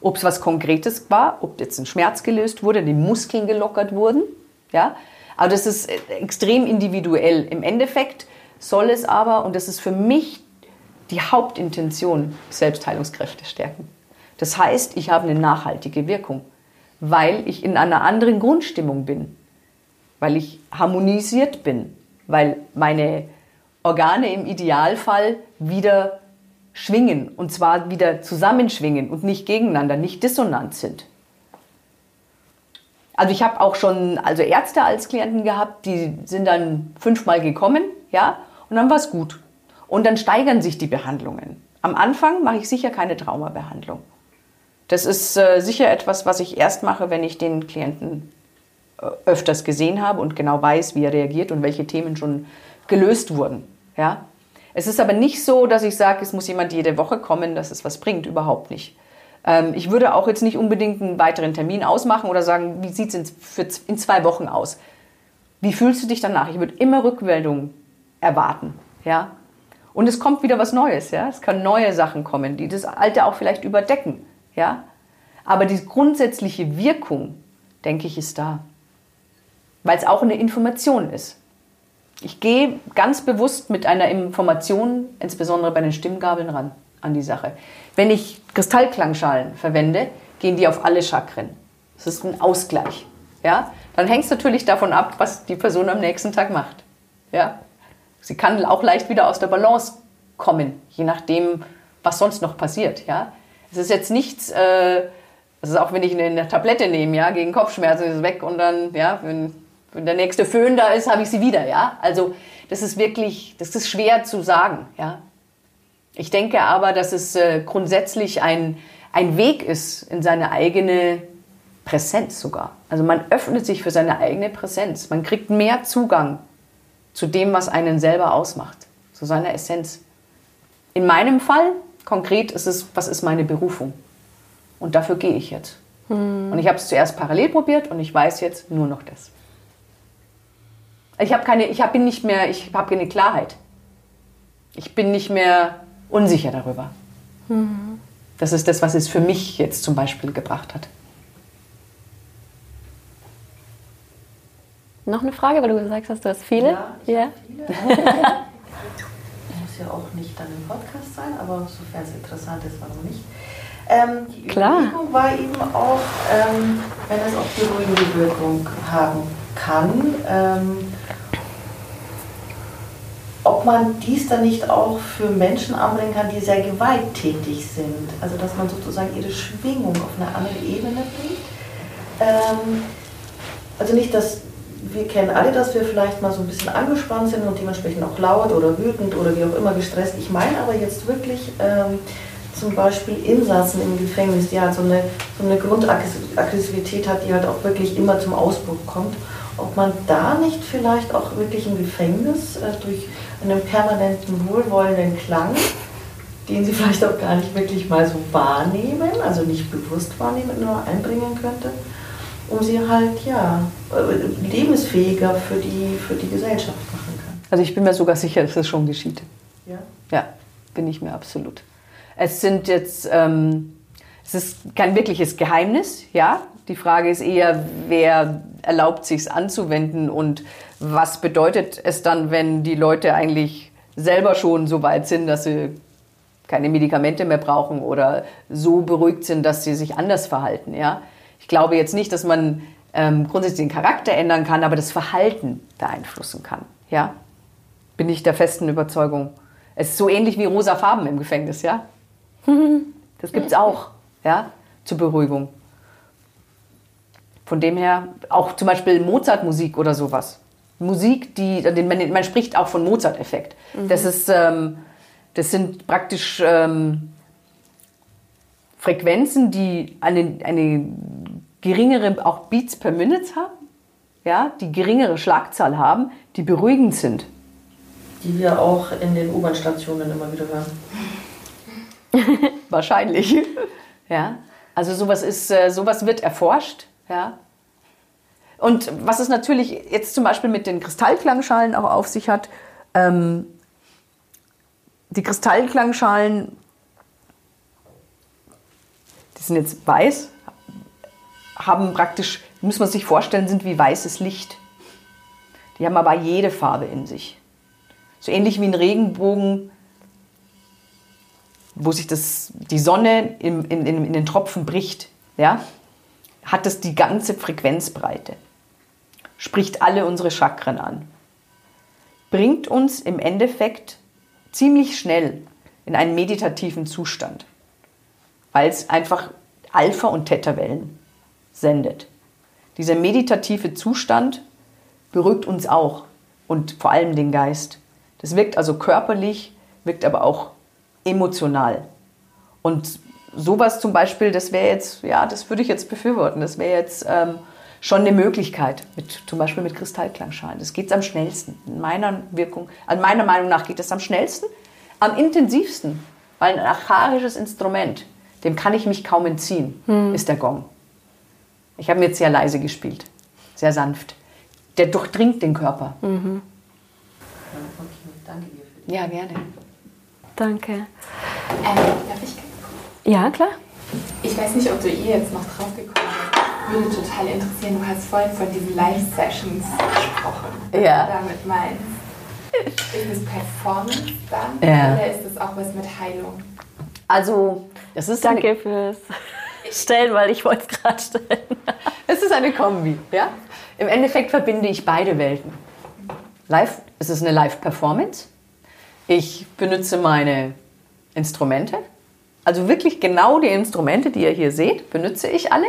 ob es was Konkretes war, ob jetzt ein Schmerz gelöst wurde, die Muskeln gelockert wurden. Ja? Aber das ist äh, extrem individuell. Im Endeffekt soll es aber, und das ist für mich die Hauptintention, Selbstheilungskräfte stärken. Das heißt, ich habe eine nachhaltige Wirkung, weil ich in einer anderen Grundstimmung bin, weil ich harmonisiert bin, weil meine Organe im Idealfall wieder schwingen und zwar wieder zusammenschwingen und nicht gegeneinander, nicht dissonant sind. Also ich habe auch schon also Ärzte als Klienten gehabt, die sind dann fünfmal gekommen, ja, und dann war es gut. Und dann steigern sich die Behandlungen. Am Anfang mache ich sicher keine Traumabehandlung. Das ist äh, sicher etwas, was ich erst mache, wenn ich den Klienten äh, öfters gesehen habe und genau weiß, wie er reagiert und welche Themen schon gelöst wurden. Ja? Es ist aber nicht so, dass ich sage, es muss jemand jede Woche kommen, dass es was bringt. Überhaupt nicht. Ähm, ich würde auch jetzt nicht unbedingt einen weiteren Termin ausmachen oder sagen, wie sieht es in, in zwei Wochen aus? Wie fühlst du dich danach? Ich würde immer Rückmeldungen erwarten. Ja? Und es kommt wieder was Neues. Ja? Es können neue Sachen kommen, die das Alte auch vielleicht überdecken. Ja? Aber die grundsätzliche Wirkung, denke ich, ist da. Weil es auch eine Information ist. Ich gehe ganz bewusst mit einer Information, insbesondere bei den Stimmgabeln, ran an die Sache. Wenn ich Kristallklangschalen verwende, gehen die auf alle Chakren. Das ist ein Ausgleich. Ja? Dann hängt es natürlich davon ab, was die Person am nächsten Tag macht. Ja? Sie kann auch leicht wieder aus der Balance kommen, je nachdem, was sonst noch passiert. Ja? Es ist jetzt nichts, äh, also auch wenn ich eine, eine Tablette nehme, ja, gegen Kopfschmerzen ist es weg und dann, ja, wenn wenn der nächste Föhn da ist, habe ich sie wieder, ja. Also das ist wirklich, das ist schwer zu sagen, ja. Ich denke aber, dass es äh, grundsätzlich ein, ein Weg ist in seine eigene Präsenz sogar. Also man öffnet sich für seine eigene Präsenz. Man kriegt mehr Zugang zu dem, was einen selber ausmacht, zu seiner Essenz. In meinem Fall konkret ist es, was ist meine Berufung? Und dafür gehe ich jetzt. Hm. Und ich habe es zuerst parallel probiert und ich weiß jetzt nur noch das. Ich habe keine, ich hab, bin nicht mehr, ich habe keine Klarheit. Ich bin nicht mehr unsicher darüber. Mhm. Das ist das, was es für mich jetzt zum Beispiel gebracht hat. Noch eine Frage, weil du gesagt hast, du hast viele. Ja, ich ja. viele. <laughs> ja auch nicht dann im Podcast sein, aber sofern es interessant ist, warum nicht. Ähm, die Klar. Überlegung war eben auch, ähm, wenn es auch beruhigende Wirkung haben kann, ähm, ob man dies dann nicht auch für Menschen anbringen kann, die sehr gewalttätig sind. Also dass man sozusagen ihre Schwingung auf eine andere Ebene bringt. Ähm, also nicht, dass wir kennen alle, dass wir vielleicht mal so ein bisschen angespannt sind und dementsprechend auch laut oder wütend oder wie auch immer gestresst. Ich meine aber jetzt wirklich ähm, zum Beispiel Insassen im Gefängnis, die halt so eine, so eine Grundaggressivität hat, die halt auch wirklich immer zum Ausbruch kommt ob man da nicht vielleicht auch wirklich im Gefängnis äh, durch einen permanenten wohlwollenden Klang, den sie vielleicht auch gar nicht wirklich mal so wahrnehmen, also nicht bewusst wahrnehmen, nur einbringen könnte, um sie halt ja äh, lebensfähiger für die, für die Gesellschaft machen kann. Also ich bin mir sogar sicher, dass das schon geschieht. Ja? Ja, bin ich mir absolut. Es sind jetzt, ähm, es ist kein wirkliches Geheimnis, ja, die Frage ist eher, wer erlaubt sich es anzuwenden und was bedeutet es dann, wenn die Leute eigentlich selber schon so weit sind, dass sie keine Medikamente mehr brauchen oder so beruhigt sind, dass sie sich anders verhalten. Ja? Ich glaube jetzt nicht, dass man ähm, grundsätzlich den Charakter ändern kann, aber das Verhalten beeinflussen kann. Ja? Bin ich der festen Überzeugung. Es ist so ähnlich wie rosa Farben im Gefängnis, ja? <laughs> Das gibt es auch, ja, zur Beruhigung. Von dem her auch zum Beispiel Mozart-Musik oder sowas. Musik, die, man, man spricht auch von Mozart-Effekt. Mhm. Das ist, ähm, das sind praktisch ähm, Frequenzen, die eine, eine geringere, auch Beats per Minute haben, ja, die geringere Schlagzahl haben, die beruhigend sind. Die wir auch in den U-Bahn-Stationen immer wieder hören. <laughs> Wahrscheinlich. <laughs> ja. Also sowas ist, äh, sowas wird erforscht ja? Und was es natürlich jetzt zum Beispiel mit den Kristallklangschalen auch auf sich hat, ähm, die Kristallklangschalen, die sind jetzt weiß, haben praktisch, muss man sich vorstellen, sind wie weißes Licht. Die haben aber jede Farbe in sich. So ähnlich wie ein Regenbogen, wo sich das, die Sonne in, in, in den Tropfen bricht, ja, hat es die ganze Frequenzbreite. Spricht alle unsere Chakren an. Bringt uns im Endeffekt ziemlich schnell in einen meditativen Zustand, weil es einfach Alpha- und Theta-Wellen sendet. Dieser meditative Zustand beruhigt uns auch und vor allem den Geist. Das wirkt also körperlich, wirkt aber auch emotional. Und sowas zum Beispiel, das wäre jetzt, ja, das würde ich jetzt befürworten. Das wäre jetzt ähm, schon eine Möglichkeit, mit, zum Beispiel mit Kristallklangschalen. Das geht am schnellsten. In meiner Wirkung, also meiner Meinung nach geht es am schnellsten, am intensivsten, weil ein archaisches Instrument, dem kann ich mich kaum entziehen, hm. ist der Gong. Ich habe ihn jetzt sehr leise gespielt, sehr sanft. Der durchdringt den Körper. Mhm. Danke dir für die. Ja, gerne. Danke. Ähm, darf ich? Ja, klar. Ich weiß nicht, ob du eh jetzt noch drauf gekommen bist. Würde total interessieren, du hast vorhin von diesen Live-Sessions gesprochen. Ja. Damit meinst. Ist es Performance dann? Ja. Oder ist es auch was mit Heilung? Also, das ist Danke fürs Stellen, weil ich wollte es gerade stellen. <laughs> es ist eine Kombi. Ja? Im Endeffekt verbinde ich beide Welten. Live, es ist eine Live-Performance. Ich benutze meine Instrumente. Also wirklich genau die Instrumente, die ihr hier seht, benutze ich alle.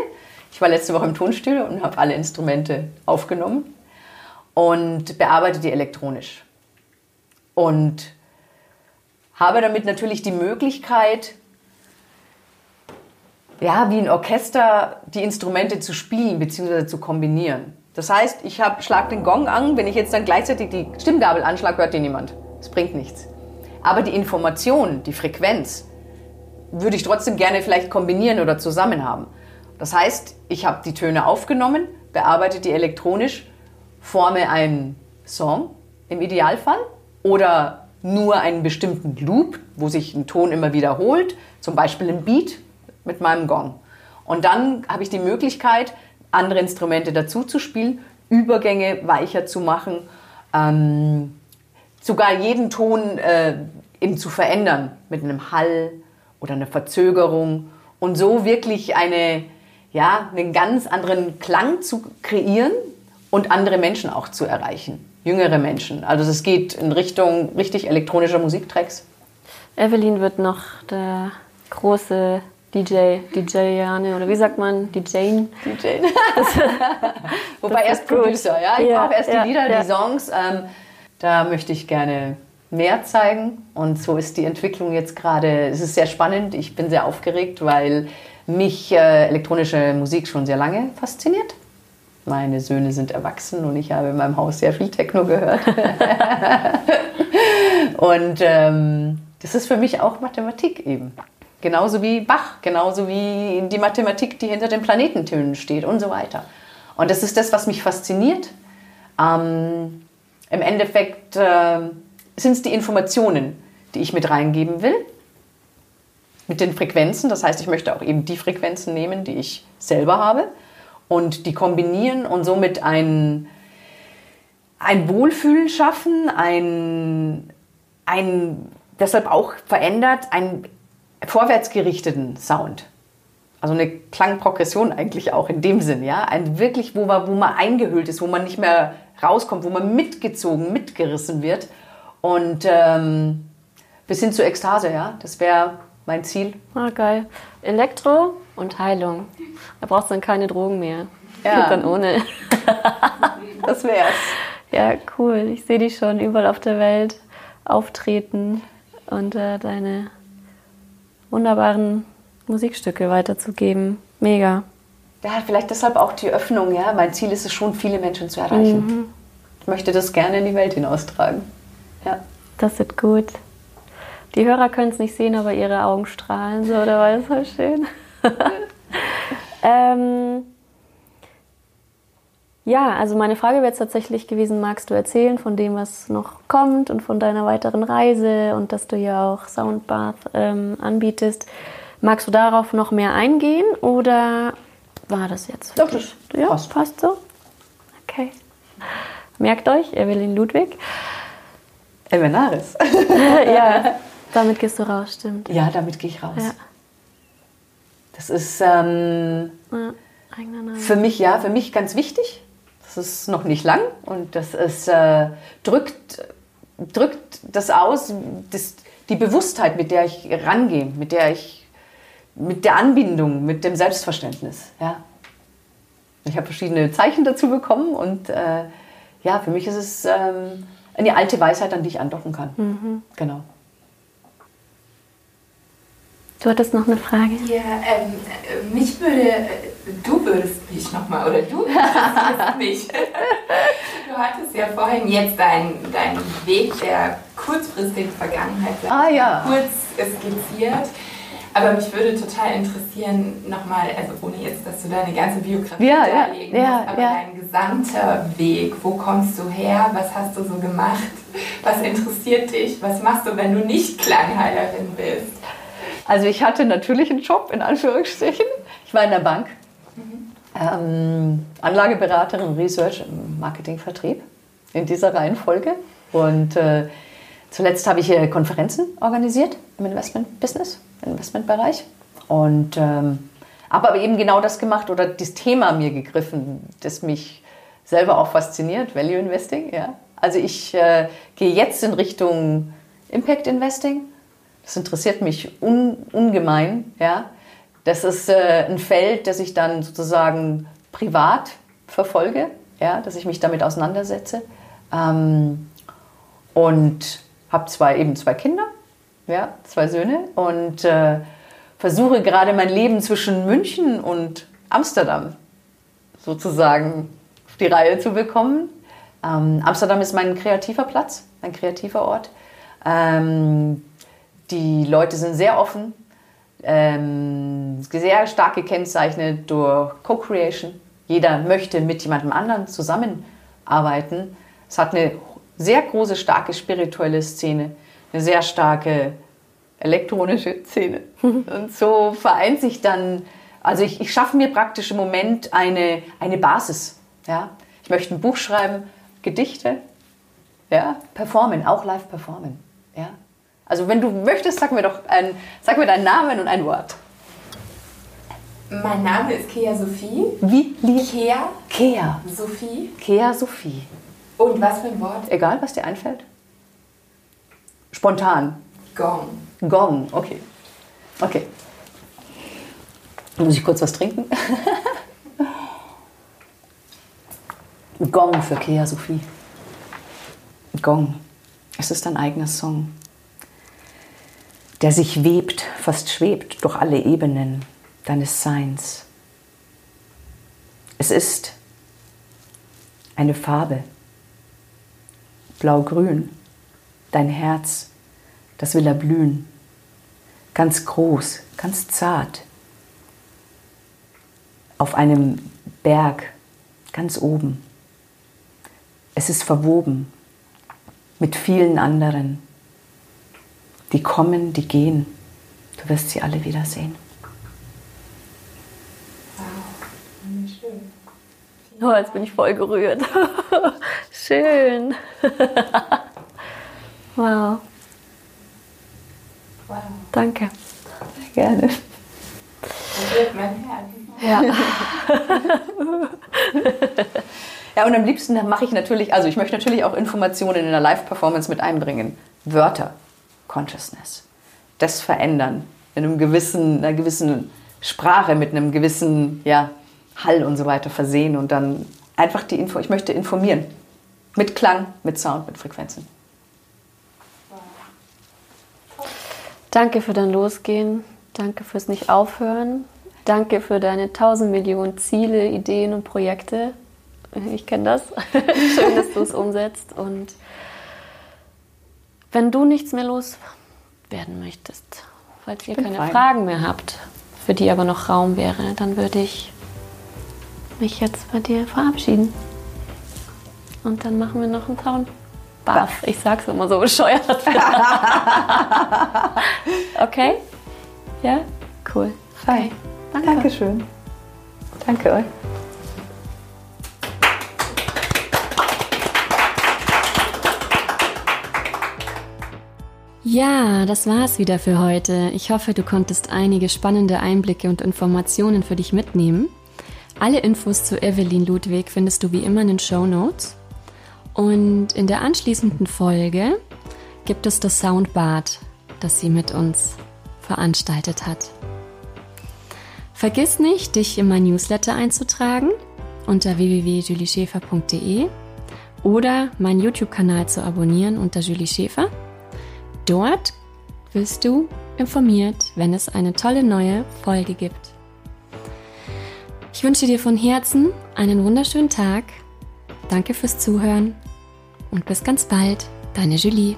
Ich war letzte Woche im Tonstudio und habe alle Instrumente aufgenommen und bearbeite die elektronisch. Und habe damit natürlich die Möglichkeit, ja, wie ein Orchester die Instrumente zu spielen bzw. zu kombinieren. Das heißt, ich hab, schlag den Gong an, wenn ich jetzt dann gleichzeitig die Stimmgabel anschlage, hört die niemand. Das bringt nichts. Aber die Information, die Frequenz, würde ich trotzdem gerne vielleicht kombinieren oder zusammen haben. Das heißt, ich habe die Töne aufgenommen, bearbeite die elektronisch, forme einen Song im Idealfall oder nur einen bestimmten Loop, wo sich ein Ton immer wiederholt, zum Beispiel ein Beat mit meinem Gong. Und dann habe ich die Möglichkeit, andere Instrumente dazu zu spielen, Übergänge weicher zu machen, ähm, sogar jeden Ton äh, eben zu verändern mit einem Hall oder einer Verzögerung und so wirklich eine, ja, einen ganz anderen Klang zu kreieren und andere Menschen auch zu erreichen, jüngere Menschen. Also es geht in Richtung richtig elektronischer Musiktracks. Evelyn wird noch der große DJ, DJ Jane oder wie sagt man, DJ? DJ. <laughs> Wobei erst Producer, ja. Ich ja, brauche erst ja, die Lieder, ja. die Songs. Ähm, da möchte ich gerne mehr zeigen. Und so ist die Entwicklung jetzt gerade. Es ist sehr spannend. Ich bin sehr aufgeregt, weil mich äh, elektronische Musik schon sehr lange fasziniert. Meine Söhne sind erwachsen und ich habe in meinem Haus sehr viel Techno gehört. <laughs> und ähm, das ist für mich auch Mathematik eben. Genauso wie Bach, genauso wie die Mathematik, die hinter den Planetentönen steht und so weiter. Und das ist das, was mich fasziniert. Ähm, Im Endeffekt äh, sind es die Informationen, die ich mit reingeben will. Mit den Frequenzen, das heißt, ich möchte auch eben die Frequenzen nehmen, die ich selber habe und die kombinieren und somit ein, ein Wohlfühlen schaffen, ein, ein deshalb auch verändert, ein vorwärtsgerichteten Sound. Also eine Klangprogression eigentlich auch in dem Sinn, ja. Ein wirklich, wo man, wo man eingehüllt ist, wo man nicht mehr rauskommt, wo man mitgezogen, mitgerissen wird. Und ähm, bis hin zur Ekstase, ja. Das wäre mein Ziel. Ah, geil. Elektro und Heilung. Da brauchst du dann keine Drogen mehr. Ja. dann ohne. <laughs> das wär's. Ja, cool. Ich sehe dich schon überall auf der Welt auftreten und äh, deine wunderbaren Musikstücke weiterzugeben. Mega. Ja, vielleicht deshalb auch die Öffnung, ja. Mein Ziel ist es schon, viele Menschen zu erreichen. Mhm. Ich möchte das gerne in die Welt hinaustragen. Ja. Das wird gut. Die Hörer können es nicht sehen, aber ihre Augen strahlen so, oder war das so schön? <laughs> <laughs> ähm, Ja, also meine Frage wäre jetzt tatsächlich gewesen, magst du erzählen von dem, was noch kommt und von deiner weiteren Reise und dass du ja auch Soundbath ähm, anbietest. Magst du darauf noch mehr eingehen oder war das jetzt? Doch, das ja, passt. passt so. Okay. Merkt euch, Evelyn Ludwig. Evenaris. <laughs> <laughs> ja, damit gehst du raus, stimmt. ja, damit gehe ich raus. Ja. Das ist ähm, ja für mich, ja, für mich ganz wichtig. Das ist noch nicht lang und das ist, äh, drückt, drückt das aus, das, die Bewusstheit, mit der ich rangehe, mit der ich, mit der Anbindung, mit dem Selbstverständnis. Ja. Ich habe verschiedene Zeichen dazu bekommen und äh, ja, für mich ist es ähm, eine alte Weisheit, an die ich andocken kann. Genau. Du hattest noch eine Frage? Ja, ähm, äh, mich würde, äh, du würdest mich nochmal, oder du würdest <laughs> mich. Du hattest ja vorhin jetzt deinen dein Weg der kurzfristigen Vergangenheit Ah, ja. kurz skizziert. Aber mich würde total interessieren, nochmal, also ohne jetzt, dass du deine ganze Biografie Ja, darlegen ja, musst, aber ja. dein gesamter Weg, wo kommst du her, was hast du so gemacht, was interessiert dich, was machst du, wenn du nicht Klangheilerin bist? Also ich hatte natürlich einen Job, in Anführungsstrichen. Ich war in der Bank. Ähm, Anlageberaterin, Research, im Marketingvertrieb in dieser Reihenfolge. Und äh, zuletzt habe ich äh, Konferenzen organisiert im Investment-Business, Investmentbereich. Und ähm, habe aber eben genau das gemacht oder das Thema mir gegriffen, das mich selber auch fasziniert, Value Investing. Ja. Also ich äh, gehe jetzt in Richtung Impact Investing. Das interessiert mich un, ungemein. Ja. Das ist äh, ein Feld, das ich dann sozusagen privat verfolge, ja, dass ich mich damit auseinandersetze. Ähm, und habe zwei, eben zwei Kinder, ja, zwei Söhne und äh, versuche gerade mein Leben zwischen München und Amsterdam sozusagen auf die Reihe zu bekommen. Ähm, Amsterdam ist mein kreativer Platz, ein kreativer Ort. Ähm, die Leute sind sehr offen, ähm, sehr stark gekennzeichnet durch Co-Creation. Jeder möchte mit jemandem anderen zusammenarbeiten. Es hat eine sehr große, starke spirituelle Szene, eine sehr starke elektronische Szene. <laughs> Und so vereint sich dann, also ich, ich schaffe mir praktisch im Moment eine, eine Basis. Ja? Ich möchte ein Buch schreiben, Gedichte, ja? performen, auch live performen. Ja? Also wenn du möchtest, sag mir doch ein, sag mir deinen Namen und ein Wort. Mein Name ist Kea Sophie. Wie? Kea Kea. Sophie. Kea Sophie. Und was für ein Wort? Egal, was dir einfällt. Spontan. Gong. Gong, okay. Okay. Muss ich kurz was trinken? <laughs> Gong für Kea Sophie. Gong. Es ist ein eigener Song, der sich webt, fast schwebt durch alle Ebenen deines Seins. Es ist eine Farbe, blau-grün, dein Herz, das will erblühen, ganz groß, ganz zart, auf einem Berg, ganz oben. Es ist verwoben mit vielen anderen, die kommen, die gehen. Du wirst sie alle wiedersehen. Oh, jetzt bin ich voll gerührt. <laughs> Schön. wow. <laughs> Wow. Danke. Gerne. Mein Herz. Ja. <laughs> Ja, und am liebsten mache ich natürlich, also ich möchte natürlich auch Informationen in der Live-Performance mit einbringen. Wörter, Consciousness. Das verändern in einem gewissen, einer gewissen Sprache, mit einem gewissen ja, Hall und so weiter versehen und dann einfach die Info, ich möchte informieren. Mit Klang, mit Sound, mit Frequenzen. Danke für dein Losgehen. Danke fürs Nicht-Aufhören. Danke für deine tausend Millionen Ziele, Ideen und Projekte. Ich kenne das. <laughs> Schön, dass du es umsetzt. Und wenn du nichts mehr loswerden möchtest, falls ihr keine fein. Fragen mehr habt, für die aber noch Raum wäre, dann würde ich mich jetzt bei dir verabschieden. und dann machen wir noch einen Zaun. Baff. Ich sag's immer so bescheuert. <laughs> okay? Ja? Cool. Fein. Danke. Dankeschön. Danke euch. Ja, das war's wieder für heute. Ich hoffe, du konntest einige spannende Einblicke und Informationen für dich mitnehmen. Alle Infos zu Evelyn Ludwig findest du wie immer in den Show Notes. Und in der anschließenden Folge gibt es das Soundbad, das sie mit uns veranstaltet hat. Vergiss nicht, dich in mein Newsletter einzutragen unter www.julieschäfer.de oder meinen YouTube-Kanal zu abonnieren unter Julie Schäfer. Dort wirst du informiert, wenn es eine tolle neue Folge gibt. Ich wünsche dir von Herzen einen wunderschönen Tag. Danke fürs Zuhören und bis ganz bald, deine Julie.